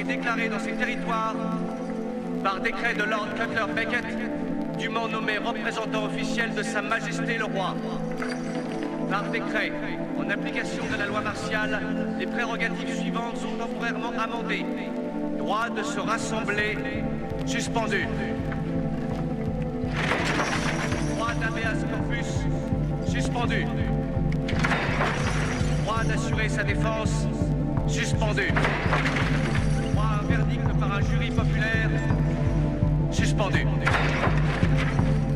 est déclaré dans ces territoires par décret de Lord Cutler Beckett, dûment nommé représentant officiel de Sa Majesté le Roi. Par décret, en application de la loi martiale, les prérogatives suivantes sont temporairement amendées. Droit de se rassembler suspendu. Droit d'habeas corpus suspendu. Droit d'assurer sa défense suspendu. Un jury populaire suspendu.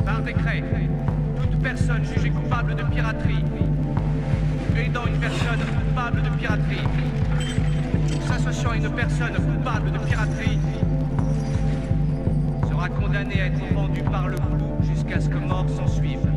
Par décret, toute personne jugée coupable de piraterie, aidant une personne coupable de piraterie, s'associant à une personne coupable de piraterie, sera condamnée à être pendue par le cou jusqu'à ce que mort s'en suive.